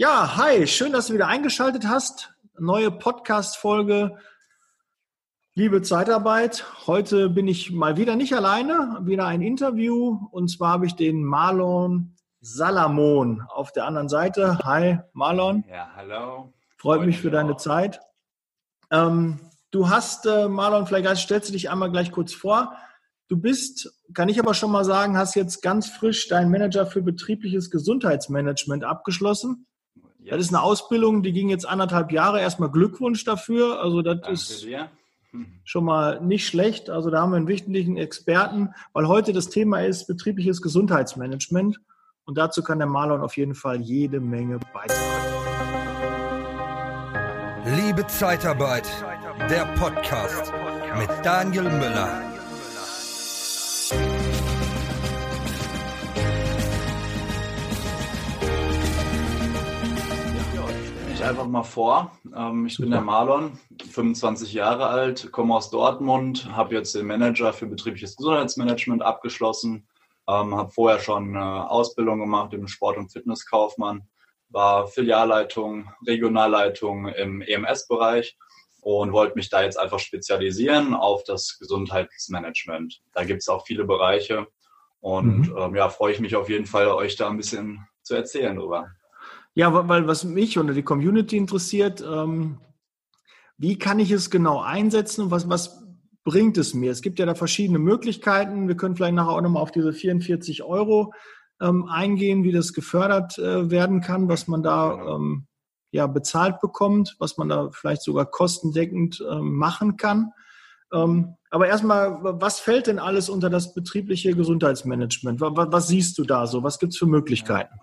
Ja, hi, schön, dass du wieder eingeschaltet hast. Neue Podcast-Folge. Liebe Zeitarbeit, heute bin ich mal wieder nicht alleine, wieder ein Interview und zwar habe ich den Marlon Salamon auf der anderen Seite. Hi, Marlon. Ja, hallo. Freut mich für deine auch. Zeit. Ähm, du hast, äh, Marlon, vielleicht stellst du dich einmal gleich kurz vor. Du bist, kann ich aber schon mal sagen, hast jetzt ganz frisch deinen Manager für betriebliches Gesundheitsmanagement abgeschlossen. Yes. Das ist eine Ausbildung, die ging jetzt anderthalb Jahre. Erstmal Glückwunsch dafür. Also das Danke ist dir. schon mal nicht schlecht. Also da haben wir einen wichtigen Experten, weil heute das Thema ist betriebliches Gesundheitsmanagement. Und dazu kann der Marlon auf jeden Fall jede Menge beitragen. Liebe Zeitarbeit, der Podcast mit Daniel Müller. Einfach mal vor. Ähm, ich Super. bin der Marlon, 25 Jahre alt, komme aus Dortmund, habe jetzt den Manager für betriebliches Gesundheitsmanagement abgeschlossen, ähm, habe vorher schon eine Ausbildung gemacht im Sport- und Fitnesskaufmann, war Filialleitung, Regionalleitung im EMS-Bereich und wollte mich da jetzt einfach spezialisieren auf das Gesundheitsmanagement. Da gibt es auch viele Bereiche und mhm. ähm, ja, freue ich mich auf jeden Fall, euch da ein bisschen zu erzählen drüber. Ja, weil was mich oder die Community interessiert, ähm, wie kann ich es genau einsetzen und was, was bringt es mir? Es gibt ja da verschiedene Möglichkeiten. Wir können vielleicht nachher auch nochmal auf diese 44 Euro ähm, eingehen, wie das gefördert äh, werden kann, was man da genau. ähm, ja bezahlt bekommt, was man da vielleicht sogar kostendeckend ähm, machen kann. Ähm, aber erstmal, was fällt denn alles unter das betriebliche Gesundheitsmanagement? Was, was siehst du da so? Was gibt es für Möglichkeiten?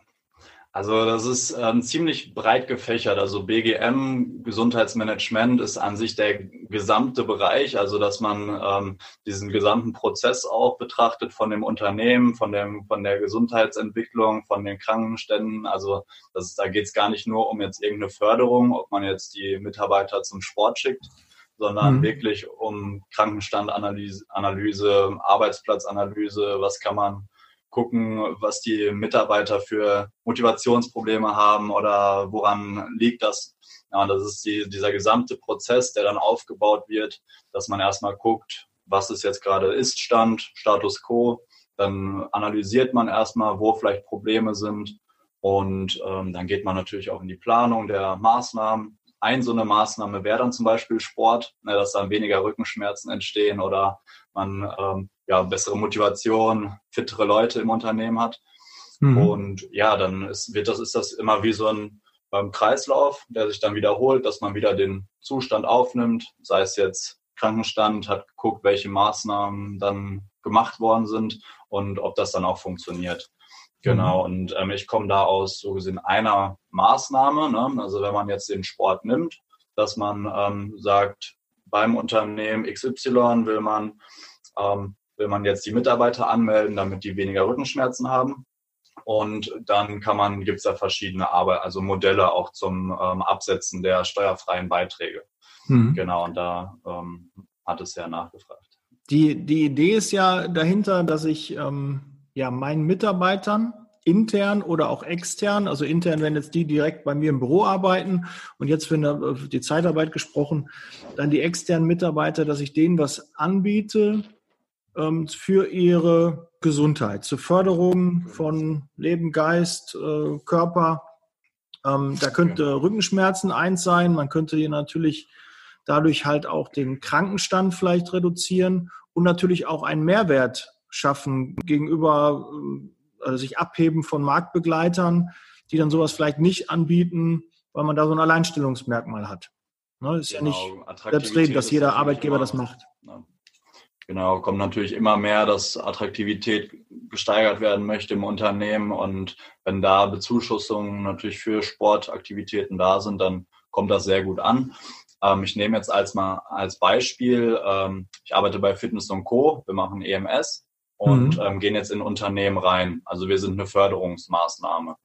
Also das ist ähm, ziemlich breit gefächert. Also BGM, Gesundheitsmanagement ist an sich der gesamte Bereich, also dass man ähm, diesen gesamten Prozess auch betrachtet von dem Unternehmen, von, dem, von der Gesundheitsentwicklung, von den Krankenständen. Also das da geht es gar nicht nur um jetzt irgendeine Förderung, ob man jetzt die Mitarbeiter zum Sport schickt, sondern mhm. wirklich um Krankenstandanalyse, Analyse, Arbeitsplatzanalyse, was kann man gucken, was die Mitarbeiter für Motivationsprobleme haben oder woran liegt das. Ja, das ist die, dieser gesamte Prozess, der dann aufgebaut wird, dass man erstmal guckt, was es jetzt gerade ist, Stand, Status quo. Dann analysiert man erstmal, wo vielleicht Probleme sind. Und ähm, dann geht man natürlich auch in die Planung der Maßnahmen. Ein so eine Maßnahme wäre dann zum Beispiel Sport, ne, dass dann weniger Rückenschmerzen entstehen oder man ähm, ja, bessere Motivation, fittere Leute im Unternehmen hat. Mhm. Und ja, dann ist, wird das, ist das immer wie so ein ähm, Kreislauf, der sich dann wiederholt, dass man wieder den Zustand aufnimmt, sei es jetzt Krankenstand, hat geguckt, welche Maßnahmen dann gemacht worden sind und ob das dann auch funktioniert. Genau, mhm. und ähm, ich komme da aus so gesehen einer Maßnahme. Ne? Also wenn man jetzt den Sport nimmt, dass man ähm, sagt, beim Unternehmen XY will man ähm, will man jetzt die Mitarbeiter anmelden, damit die weniger Rückenschmerzen haben. Und dann kann man, gibt es da verschiedene Arbeit, also Modelle auch zum ähm, Absetzen der steuerfreien Beiträge. Mhm. Genau, und da ähm, hat es ja nachgefragt. Die, die Idee ist ja dahinter, dass ich ähm, ja meinen Mitarbeitern intern oder auch extern, also intern, wenn jetzt die direkt bei mir im Büro arbeiten und jetzt für die Zeitarbeit gesprochen, dann die externen Mitarbeiter, dass ich denen was anbiete, ähm, für ihre Gesundheit, zur Förderung von Leben, Geist, äh, Körper. Ähm, da könnte Rückenschmerzen eins sein. Man könnte hier natürlich dadurch halt auch den Krankenstand vielleicht reduzieren und natürlich auch einen Mehrwert schaffen gegenüber, äh, also sich abheben von Marktbegleitern, die dann sowas vielleicht nicht anbieten, weil man da so ein Alleinstellungsmerkmal hat. Ne, ist genau, ja nicht selbstredend, dass jeder Arbeitgeber das macht. Ja. Genau, kommt natürlich immer mehr, dass Attraktivität gesteigert werden möchte im Unternehmen und wenn da Bezuschussungen natürlich für Sportaktivitäten da sind, dann kommt das sehr gut an. Ähm, ich nehme jetzt als mal als Beispiel, ähm, ich arbeite bei Fitness Co. Wir machen EMS und mhm. ähm, gehen jetzt in Unternehmen rein. Also wir sind eine Förderungsmaßnahme.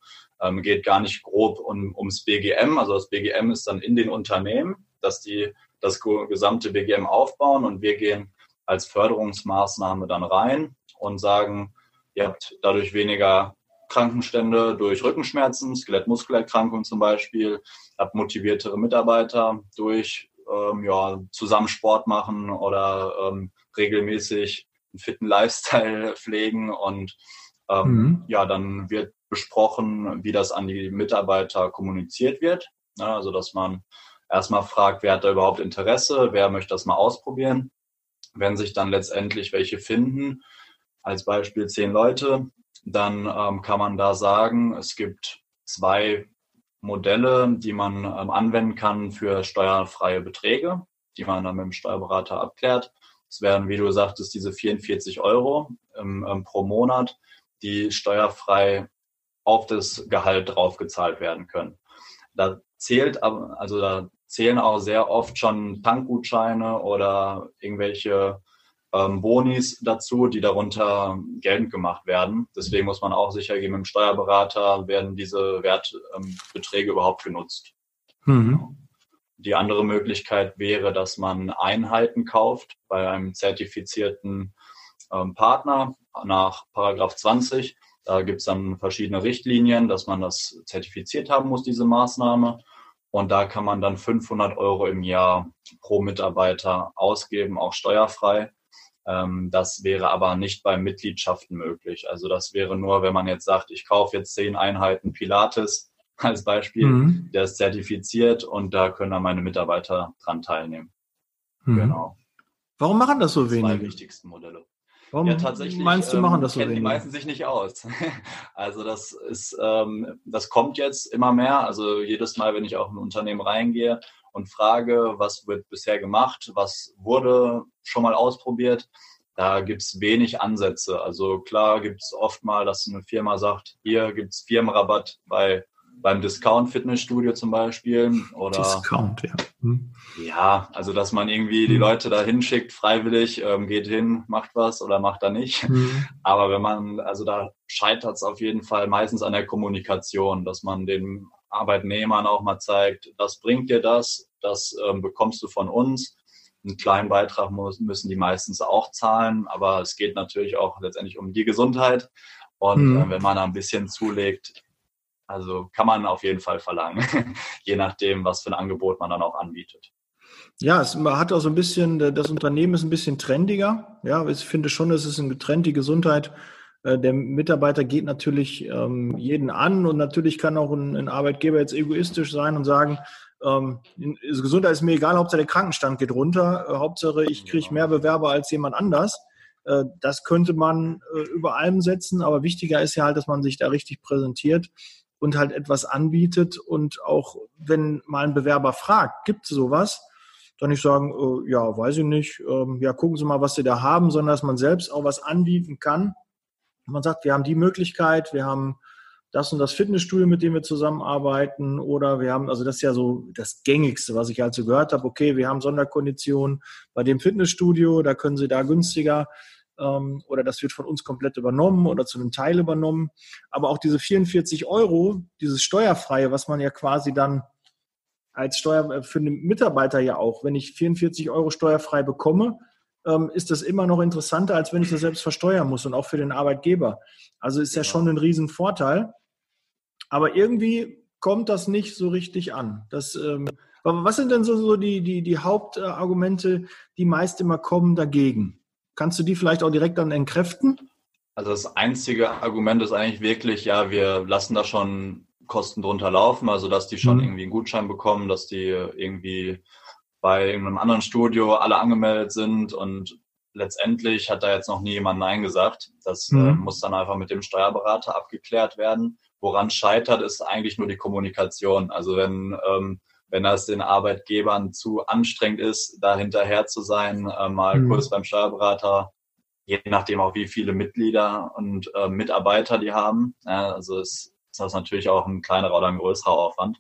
Ähm, geht gar nicht grob um, ums BGM. Also das BGM ist dann in den Unternehmen, dass die das gesamte BGM aufbauen und wir gehen als Förderungsmaßnahme dann rein und sagen, ihr habt dadurch weniger Krankenstände durch Rückenschmerzen, Skelettmuskelerkrankungen zum Beispiel, habe motiviertere Mitarbeiter durch ähm, ja, zusammen Sport machen oder ähm, regelmäßig einen fitten Lifestyle pflegen und ähm, mhm. ja, dann wird besprochen, wie das an die Mitarbeiter kommuniziert wird. Ja, also dass man erstmal fragt, wer hat da überhaupt Interesse, wer möchte das mal ausprobieren. Wenn sich dann letztendlich welche finden, als Beispiel zehn Leute, dann ähm, kann man da sagen, es gibt zwei Modelle, die man ähm, anwenden kann für steuerfreie Beträge, die man dann mit dem Steuerberater abklärt. Es wären, wie du sagtest, diese 44 Euro ähm, pro Monat, die steuerfrei auf das Gehalt draufgezahlt werden können. Da zählt also da zählen auch sehr oft schon Tankgutscheine oder irgendwelche ähm, Bonis dazu, die darunter geltend gemacht werden. Deswegen muss man auch sicher gehen, mit dem Steuerberater werden diese Wertbeträge ähm, überhaupt genutzt. Mhm. Die andere Möglichkeit wäre, dass man Einheiten kauft bei einem zertifizierten ähm, Partner nach Paragraph 20. Da gibt es dann verschiedene Richtlinien, dass man das zertifiziert haben muss, diese Maßnahme. Und da kann man dann 500 Euro im Jahr pro Mitarbeiter ausgeben, auch steuerfrei. Ähm, das wäre aber nicht bei Mitgliedschaften möglich. Also das wäre nur, wenn man jetzt sagt, ich kaufe jetzt zehn Einheiten Pilates als Beispiel, mhm. der ist zertifiziert und da können dann meine Mitarbeiter dran teilnehmen. Mhm. Genau. Warum machen das so wenige? Die wichtigsten Modelle. Warum ja, tatsächlich, meinst du, machen ähm, das so wenig? Die meisten sich nicht aus. Also das ist, ähm, das kommt jetzt immer mehr. Also jedes Mal, wenn ich auch in ein Unternehmen reingehe, und frage, was wird bisher gemacht, was wurde schon mal ausprobiert, da gibt es wenig Ansätze. Also klar gibt es oft mal, dass eine Firma sagt, hier gibt es Firmenrabatt bei beim Discount-Fitnessstudio zum Beispiel. Oder, Discount, ja. Hm. Ja, also dass man irgendwie die hm. Leute da hinschickt, freiwillig, ähm, geht hin, macht was oder macht da nicht. Hm. Aber wenn man, also da scheitert es auf jeden Fall meistens an der Kommunikation, dass man den Arbeitnehmern auch mal zeigt, das bringt dir das, das ähm, bekommst du von uns. Einen kleinen Beitrag muss, müssen die meistens auch zahlen, aber es geht natürlich auch letztendlich um die Gesundheit. Und mhm. äh, wenn man da ein bisschen zulegt, also kann man auf jeden Fall verlangen, je nachdem, was für ein Angebot man dann auch anbietet. Ja, es hat auch so ein bisschen, das Unternehmen ist ein bisschen trendiger. Ja, ich finde schon, es ist eine getrennte Gesundheit äh, der Mitarbeiter geht natürlich ähm, jeden an und natürlich kann auch ein, ein, Arbeitgeber jetzt egoistisch sein und sagen, ähm, Gesundheit ist mir egal, Hauptsache der Krankenstand geht runter, äh, Hauptsache ich kriege mehr Bewerber als jemand anders. Äh, das könnte man über allem setzen, aber wichtiger ist ja halt, dass man sich da richtig präsentiert und halt etwas anbietet. Und auch wenn mal ein Bewerber fragt, gibt es sowas, dann nicht sagen, äh, ja, weiß ich nicht, ähm, ja, gucken Sie mal, was Sie da haben, sondern dass man selbst auch was anbieten kann, man sagt, wir haben die Möglichkeit, wir haben das und das Fitnessstudio, mit dem wir zusammenarbeiten, oder wir haben, also das ist ja so das Gängigste, was ich also gehört habe, okay, wir haben Sonderkonditionen bei dem Fitnessstudio, da können Sie da günstiger ähm, oder das wird von uns komplett übernommen oder zu einem Teil übernommen. Aber auch diese 44 Euro, dieses Steuerfreie, was man ja quasi dann als Steuer äh, für den Mitarbeiter ja auch, wenn ich 44 Euro steuerfrei bekomme, ähm, ist das immer noch interessanter, als wenn ich das selbst versteuern muss und auch für den Arbeitgeber. Also ist ja genau. schon ein Riesenvorteil. Aber irgendwie kommt das nicht so richtig an. Das, ähm, aber was sind denn so, so die, die, die Hauptargumente, die meist immer kommen dagegen? Kannst du die vielleicht auch direkt dann entkräften? Also das einzige Argument ist eigentlich wirklich, ja, wir lassen da schon Kosten drunter laufen, also dass die schon mhm. irgendwie einen Gutschein bekommen, dass die irgendwie bei irgendeinem anderen Studio alle angemeldet sind und letztendlich hat da jetzt noch nie jemand Nein gesagt. Das äh, mhm. äh, muss dann einfach mit dem Steuerberater abgeklärt werden. Woran scheitert, ist eigentlich nur die Kommunikation. Also wenn, ähm, wenn das den Arbeitgebern zu anstrengend ist, da hinterher zu sein, äh, mal mhm. kurz beim Steuerberater, je nachdem auch wie viele Mitglieder und äh, Mitarbeiter die haben. Ja, also ist, ist das natürlich auch ein kleinerer oder ein größerer Aufwand.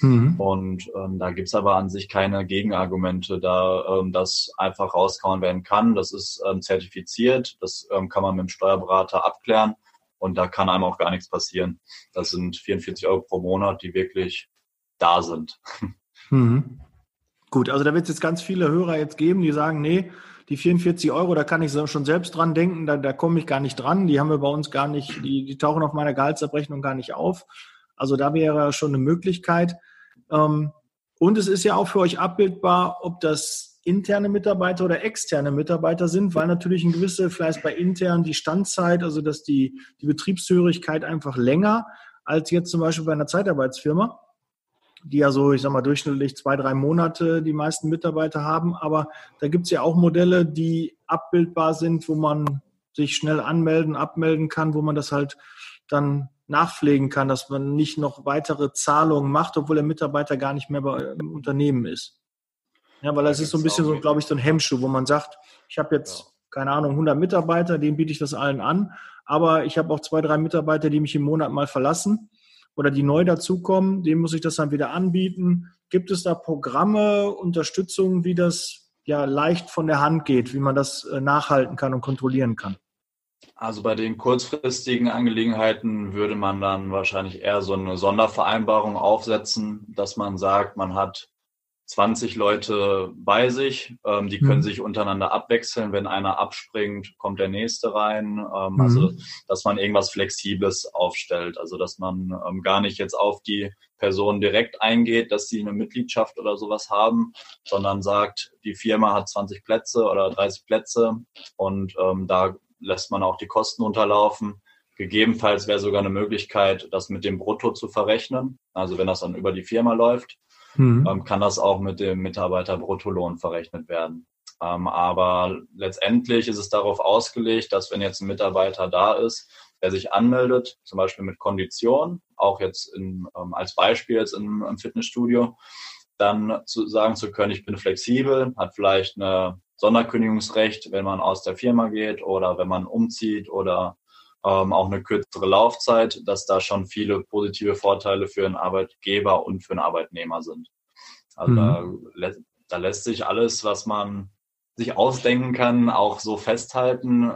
Mhm. Und ähm, da gibt's aber an sich keine Gegenargumente, da ähm, das einfach rauskauen werden kann. Das ist ähm, zertifiziert, das ähm, kann man mit dem Steuerberater abklären und da kann einem auch gar nichts passieren. Das sind 44 Euro pro Monat, die wirklich da sind. Mhm. Gut, also da wird es jetzt ganz viele Hörer jetzt geben, die sagen, nee, die 44 Euro, da kann ich schon selbst dran denken, da, da komme ich gar nicht dran. Die haben wir bei uns gar nicht, die, die tauchen auf meiner Gehaltsabrechnung gar nicht auf. Also da wäre schon eine Möglichkeit. Ähm, und es ist ja auch für euch abbildbar, ob das interne Mitarbeiter oder externe Mitarbeiter sind, weil natürlich ein gewisse, vielleicht bei intern die Standzeit, also dass die, die Betriebshörigkeit einfach länger als jetzt zum Beispiel bei einer Zeitarbeitsfirma, die ja so, ich sag mal, durchschnittlich zwei, drei Monate die meisten Mitarbeiter haben. Aber da gibt es ja auch Modelle, die abbildbar sind, wo man sich schnell anmelden, abmelden kann, wo man das halt dann nachpflegen kann, dass man nicht noch weitere Zahlungen macht, obwohl der Mitarbeiter gar nicht mehr bei, im Unternehmen ist. Ja, weil das ist so ein bisschen so, glaube ich, so ein Hemmschuh, wo man sagt, ich habe jetzt, ja. keine Ahnung, 100 Mitarbeiter, denen biete ich das allen an, aber ich habe auch zwei, drei Mitarbeiter, die mich im Monat mal verlassen oder die neu dazukommen, denen muss ich das dann wieder anbieten. Gibt es da Programme, Unterstützung, wie das ja leicht von der Hand geht, wie man das äh, nachhalten kann und kontrollieren kann? Also bei den kurzfristigen Angelegenheiten würde man dann wahrscheinlich eher so eine Sondervereinbarung aufsetzen, dass man sagt, man hat 20 Leute bei sich, ähm, die können mhm. sich untereinander abwechseln. Wenn einer abspringt, kommt der nächste rein. Ähm, mhm. Also, dass man irgendwas Flexibles aufstellt. Also, dass man ähm, gar nicht jetzt auf die Person direkt eingeht, dass sie eine Mitgliedschaft oder sowas haben, sondern sagt, die Firma hat 20 Plätze oder 30 Plätze und ähm, da lässt man auch die Kosten unterlaufen. Gegebenenfalls wäre sogar eine Möglichkeit, das mit dem Brutto zu verrechnen. Also wenn das dann über die Firma läuft, mhm. ähm, kann das auch mit dem Mitarbeiter-Bruttolohn verrechnet werden. Ähm, aber letztendlich ist es darauf ausgelegt, dass wenn jetzt ein Mitarbeiter da ist, der sich anmeldet, zum Beispiel mit Kondition, auch jetzt in, ähm, als Beispiel jetzt im, im Fitnessstudio, dann zu sagen zu können, ich bin flexibel, hat vielleicht eine Sonderkündigungsrecht, wenn man aus der Firma geht oder wenn man umzieht oder ähm, auch eine kürzere Laufzeit, dass da schon viele positive Vorteile für einen Arbeitgeber und für einen Arbeitnehmer sind. Also mhm. da, da lässt sich alles, was man sich ausdenken kann, auch so festhalten,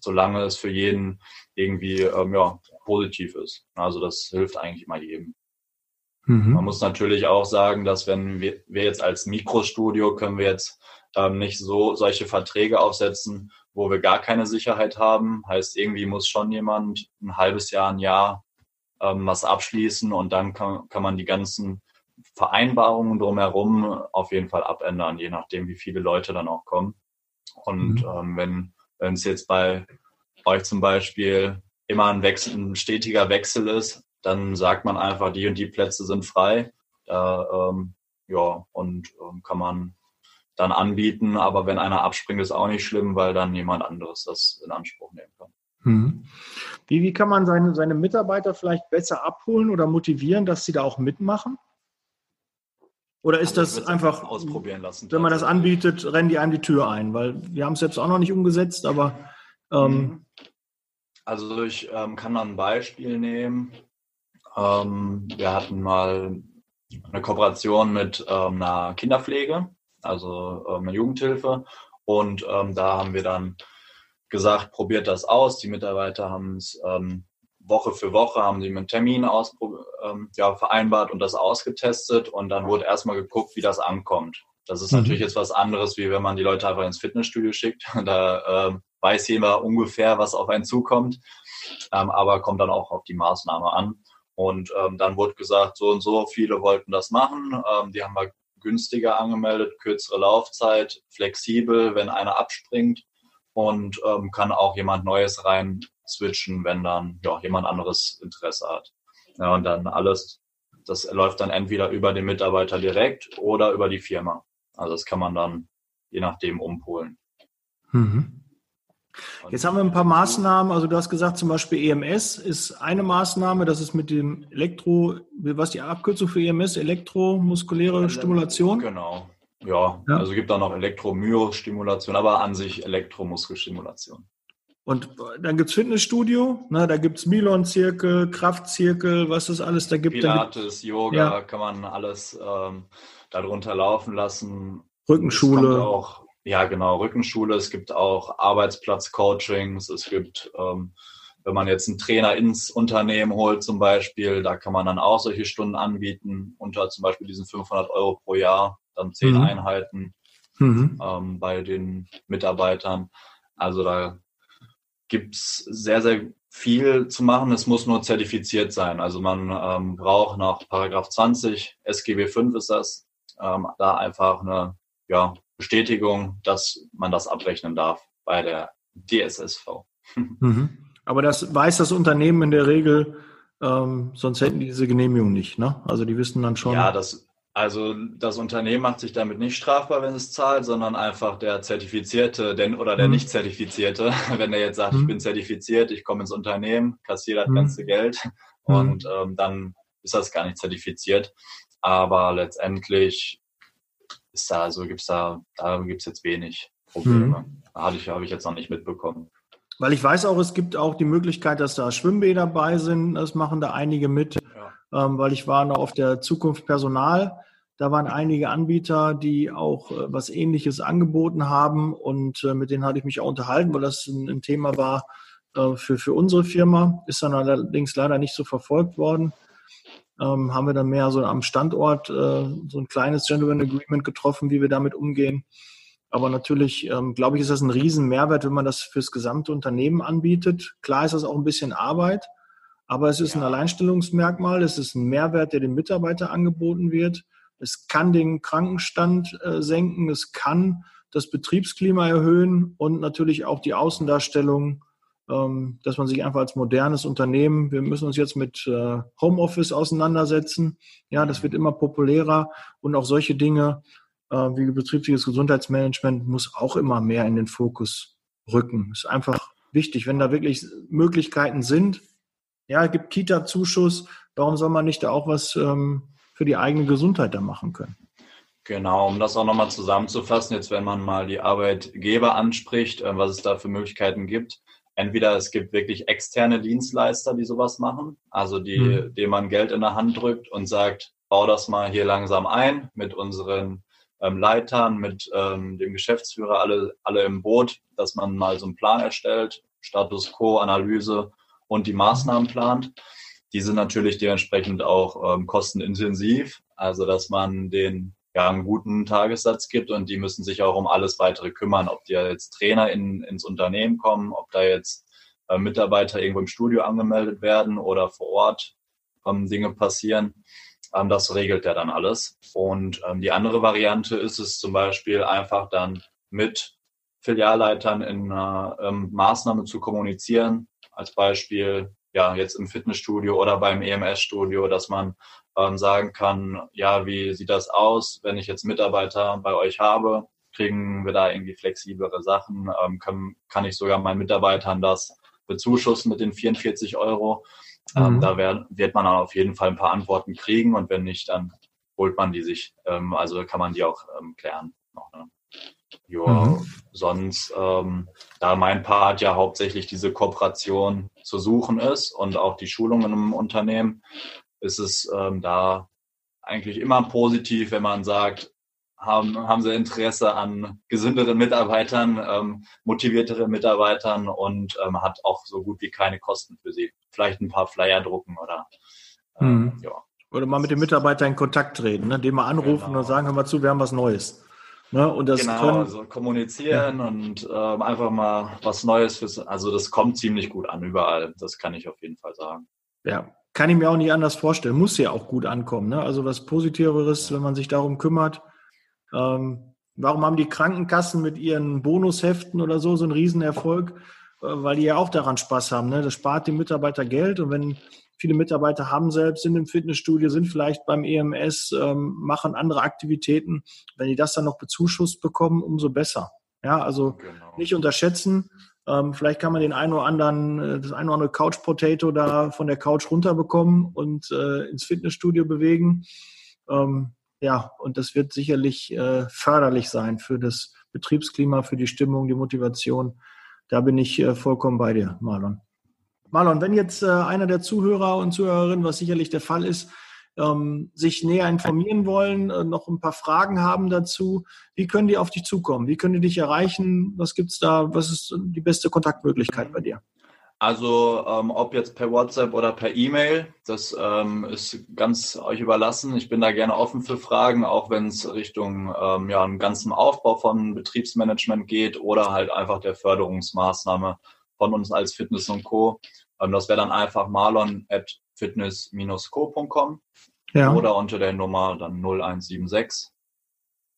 solange es für jeden irgendwie ähm, ja, positiv ist. Also das hilft eigentlich immer jedem. Mhm. Man muss natürlich auch sagen, dass wenn wir, wir jetzt als Mikrostudio können wir jetzt ähm, nicht so solche Verträge aufsetzen, wo wir gar keine Sicherheit haben. Heißt, irgendwie muss schon jemand ein halbes Jahr, ein Jahr ähm, was abschließen und dann kann, kann man die ganzen Vereinbarungen drumherum auf jeden Fall abändern, je nachdem, wie viele Leute dann auch kommen. Und mhm. ähm, wenn wenn es jetzt bei euch zum Beispiel immer ein, Wechsel, ein stetiger Wechsel ist, dann sagt man einfach, die und die Plätze sind frei. Da, ähm, ja, und ähm, kann man dann anbieten. Aber wenn einer abspringt, ist auch nicht schlimm, weil dann jemand anderes das in Anspruch nehmen kann. Mhm. Wie, wie kann man seine, seine Mitarbeiter vielleicht besser abholen oder motivieren, dass sie da auch mitmachen? Oder ist also das einfach, ausprobieren lassen, wenn man das anbietet, rennen die einem die Tür ein? Weil wir haben es selbst auch noch nicht umgesetzt, aber. Ähm mhm. also ich ähm, kann da ein Beispiel nehmen. Ähm, wir hatten mal eine Kooperation mit ähm, einer Kinderpflege also ähm, eine Jugendhilfe. Und ähm, da haben wir dann gesagt, probiert das aus. Die Mitarbeiter haben es ähm, Woche für Woche, haben sie einen Termin aus, ähm, ja, vereinbart und das ausgetestet. Und dann wurde erstmal geguckt, wie das ankommt. Das ist mhm. natürlich jetzt was anderes, wie wenn man die Leute einfach ins Fitnessstudio schickt. Da ähm, weiß jemand ungefähr, was auf einen zukommt, ähm, aber kommt dann auch auf die Maßnahme an. Und ähm, dann wurde gesagt, so und so viele wollten das machen. Ähm, die haben wir günstiger angemeldet, kürzere Laufzeit, flexibel, wenn einer abspringt und ähm, kann auch jemand Neues rein switchen, wenn dann ja, jemand anderes Interesse hat. Ja, und dann alles, das läuft dann entweder über den Mitarbeiter direkt oder über die Firma. Also das kann man dann je nachdem umpolen. Mhm. Jetzt haben wir ein paar Maßnahmen. Also du hast gesagt, zum Beispiel EMS ist eine Maßnahme. Das ist mit dem Elektro, was die Abkürzung für EMS? Elektromuskuläre Stimulation? Genau. Ja, ja. also gibt da noch Elektromyostimulation, aber an sich Elektromuskelstimulation. Und dann gibt es Fitnessstudio, ne, da gibt es Milon-Zirkel, Kraftzirkel, was das alles da gibt. Pilates, Yoga, ja. kann man alles ähm, darunter laufen lassen. Rückenschule. Auch ja, genau, Rückenschule. Es gibt auch Arbeitsplatzcoachings. Es gibt, ähm, wenn man jetzt einen Trainer ins Unternehmen holt zum Beispiel, da kann man dann auch solche Stunden anbieten, unter zum Beispiel diesen 500 Euro pro Jahr, dann zehn mhm. Einheiten. mhm. ähm, bei den Mitarbeitern. Also da gibt's sehr, sehr viel zu machen. Es muss nur zertifiziert sein. Also man ähm, braucht nach Paragraph 20, SGB 5 ist das, ähm, da einfach eine ja, Bestätigung, dass man das abrechnen darf bei der DSSV. Mhm. Aber das weiß das Unternehmen in der Regel, ähm, sonst hätten die diese Genehmigung nicht. Ne? Also die wissen dann schon. Ja, das, also das Unternehmen macht sich damit nicht strafbar, wenn es zahlt, sondern einfach der Zertifizierte denn, oder der mhm. nicht Zertifizierte, wenn er jetzt sagt, mhm. ich bin zertifiziert, ich komme ins Unternehmen, kassiere das mhm. ganze Geld mhm. und ähm, dann ist das gar nicht zertifiziert. Aber letztendlich ist da, also gibt's da, da gibt's jetzt wenig Probleme. Mhm. Habe ich, habe ich jetzt noch nicht mitbekommen. Weil ich weiß auch, es gibt auch die Möglichkeit, dass da Schwimmbäder dabei sind. Das machen da einige mit. Ja. Ähm, weil ich war noch auf der Zukunft Personal. Da waren einige Anbieter, die auch äh, was Ähnliches angeboten haben. Und äh, mit denen hatte ich mich auch unterhalten, weil das ein, ein Thema war äh, für, für unsere Firma. Ist dann allerdings leider nicht so verfolgt worden. Ähm, haben wir dann mehr so am Standort äh, so ein kleines Gentleman Agreement getroffen, wie wir damit umgehen. Aber natürlich, ähm, glaube ich, ist das ein riesen Mehrwert, wenn man das fürs gesamte Unternehmen anbietet. Klar ist das auch ein bisschen Arbeit, aber es ist ja. ein Alleinstellungsmerkmal, es ist ein Mehrwert, der dem Mitarbeiter angeboten wird. Es kann den Krankenstand äh, senken, es kann das Betriebsklima erhöhen und natürlich auch die Außendarstellung, dass man sich einfach als modernes Unternehmen, wir müssen uns jetzt mit äh, Homeoffice auseinandersetzen. Ja, das wird immer populärer und auch solche Dinge äh, wie betriebliches Gesundheitsmanagement muss auch immer mehr in den Fokus rücken. Ist einfach wichtig, wenn da wirklich Möglichkeiten sind. Ja, es gibt Kita-Zuschuss. Warum soll man nicht da auch was ähm, für die eigene Gesundheit da machen können? Genau, um das auch nochmal zusammenzufassen, jetzt wenn man mal die Arbeitgeber anspricht, äh, was es da für Möglichkeiten gibt. Entweder es gibt wirklich externe Dienstleister, die sowas machen, also die, mhm. dem man Geld in der Hand drückt und sagt, bau das mal hier langsam ein mit unseren ähm, Leitern, mit ähm, dem Geschäftsführer, alle, alle im Boot, dass man mal so einen Plan erstellt, Status Quo, Analyse und die Maßnahmen plant. Die sind natürlich dementsprechend auch ähm, kostenintensiv, also dass man den ja, einen guten Tagessatz gibt und die müssen sich auch um alles weitere kümmern, ob die jetzt Trainer in, ins Unternehmen kommen, ob da jetzt äh, Mitarbeiter irgendwo im Studio angemeldet werden oder vor Ort ähm, Dinge passieren. Ähm, das regelt er dann alles. Und ähm, die andere Variante ist es zum Beispiel einfach dann mit Filialleitern in einer ähm, Maßnahme zu kommunizieren. Als Beispiel, ja, jetzt im Fitnessstudio oder beim EMS-Studio, dass man ähm, sagen kann, ja, wie sieht das aus, wenn ich jetzt Mitarbeiter bei euch habe? Kriegen wir da irgendwie flexiblere Sachen? Ähm, kann, kann ich sogar meinen Mitarbeitern das bezuschussen mit den 44 Euro? Ähm, mhm. da wär, wird man auf jeden Fall ein paar Antworten kriegen und wenn nicht, dann holt man die sich. Ähm, also kann man die auch ähm, klären. Noch, ne? Ja, mhm. sonst, ähm, da mein Part ja hauptsächlich diese Kooperation zu suchen ist und auch die Schulungen im Unternehmen, ist es ähm, da eigentlich immer positiv, wenn man sagt, haben, haben sie Interesse an gesünderen Mitarbeitern, ähm, motivierteren Mitarbeitern und ähm, hat auch so gut wie keine Kosten für sie. Vielleicht ein paar Flyer drucken oder ähm, hm. ja. Oder mal mit dem Mitarbeiter in Kontakt treten, ne? den mal anrufen genau. und sagen, hör mal zu, wir haben was Neues. Ne? Und das genau, können, also kommunizieren ja. und ähm, einfach mal was Neues fürs, also das kommt ziemlich gut an überall. Das kann ich auf jeden Fall sagen. Ja, kann ich mir auch nicht anders vorstellen. Muss ja auch gut ankommen. Ne? Also was Positiveres, wenn man sich darum kümmert, ähm, warum haben die Krankenkassen mit ihren Bonusheften oder so so einen Riesenerfolg? Äh, weil die ja auch daran Spaß haben. Ne? Das spart dem Mitarbeiter Geld und wenn viele Mitarbeiter haben selbst, sind im Fitnessstudio, sind vielleicht beim EMS, ähm, machen andere Aktivitäten. Wenn die das dann noch bezuschusst bekommen, umso besser. Ja, also genau. nicht unterschätzen. Ähm, vielleicht kann man den einen oder anderen, äh, das eine oder andere Couch Potato da von der Couch runterbekommen und äh, ins Fitnessstudio bewegen. Ähm, ja, und das wird sicherlich äh, förderlich sein für das Betriebsklima, für die Stimmung, die Motivation. Da bin ich äh, vollkommen bei dir, Marlon. Marlon, wenn jetzt äh, einer der Zuhörer und Zuhörerinnen, was sicherlich der Fall ist, ähm, sich näher informieren wollen, äh, noch ein paar Fragen haben dazu, wie können die auf dich zukommen? Wie können die dich erreichen? Was gibt's da? Was ist die beste Kontaktmöglichkeit bei dir? Also ähm, ob jetzt per WhatsApp oder per E-Mail, das ähm, ist ganz euch überlassen. Ich bin da gerne offen für Fragen, auch wenn es Richtung ähm, ja, einen ganzen Aufbau von Betriebsmanagement geht oder halt einfach der Förderungsmaßnahme von uns als Fitness und Co. Ähm, das wäre dann einfach marlon at fitness-co.com ja. oder unter der Nummer dann 0176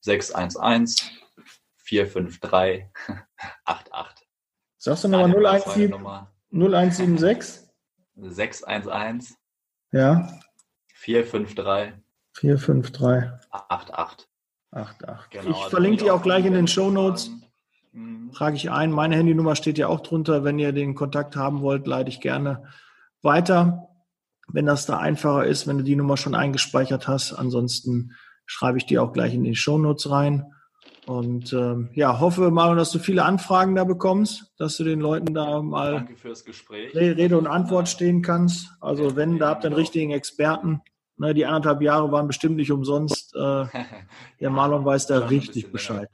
611 453 88. Sagst du nochmal 017? 0176? 611. Ja. 453. 453. 88. 88. Genau, ich also verlinke die auch gleich in den Show Notes. Mhm. Trage ich ein. Meine Handynummer steht ja auch drunter. Wenn ihr den Kontakt haben wollt, leite ich gerne weiter. Wenn das da einfacher ist, wenn du die Nummer schon eingespeichert hast. Ansonsten schreibe ich die auch gleich in die Show Notes rein. Und ähm, ja, hoffe mal, dass du viele Anfragen da bekommst, dass du den Leuten da mal Rede und Antwort stehen kannst. Also wenn, da habt ihr einen richtigen Experten. Ne, die anderthalb Jahre waren bestimmt nicht umsonst. Äh, der Marlon weiß da richtig Bescheid.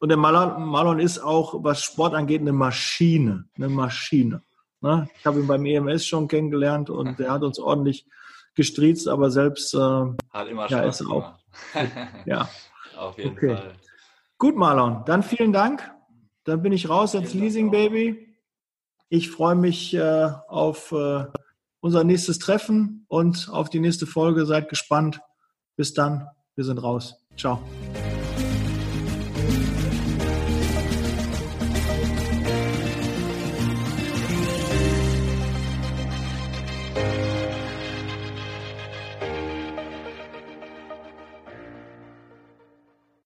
Und der Marlon, Marlon ist auch, was Sport angeht, eine Maschine. Eine Maschine. Ne? Ich habe ihn beim EMS schon kennengelernt und der hat uns ordentlich gestriezt, aber selbst äh, hat immer Spaß ja, ist auch. ja. Auf jeden okay. Fall. Gut, Marlon, dann vielen Dank. Dann bin ich raus als Leasing Baby. Ich freue mich äh, auf äh, unser nächstes Treffen und auf die nächste Folge. Seid gespannt. Bis dann. Wir sind raus. Ciao.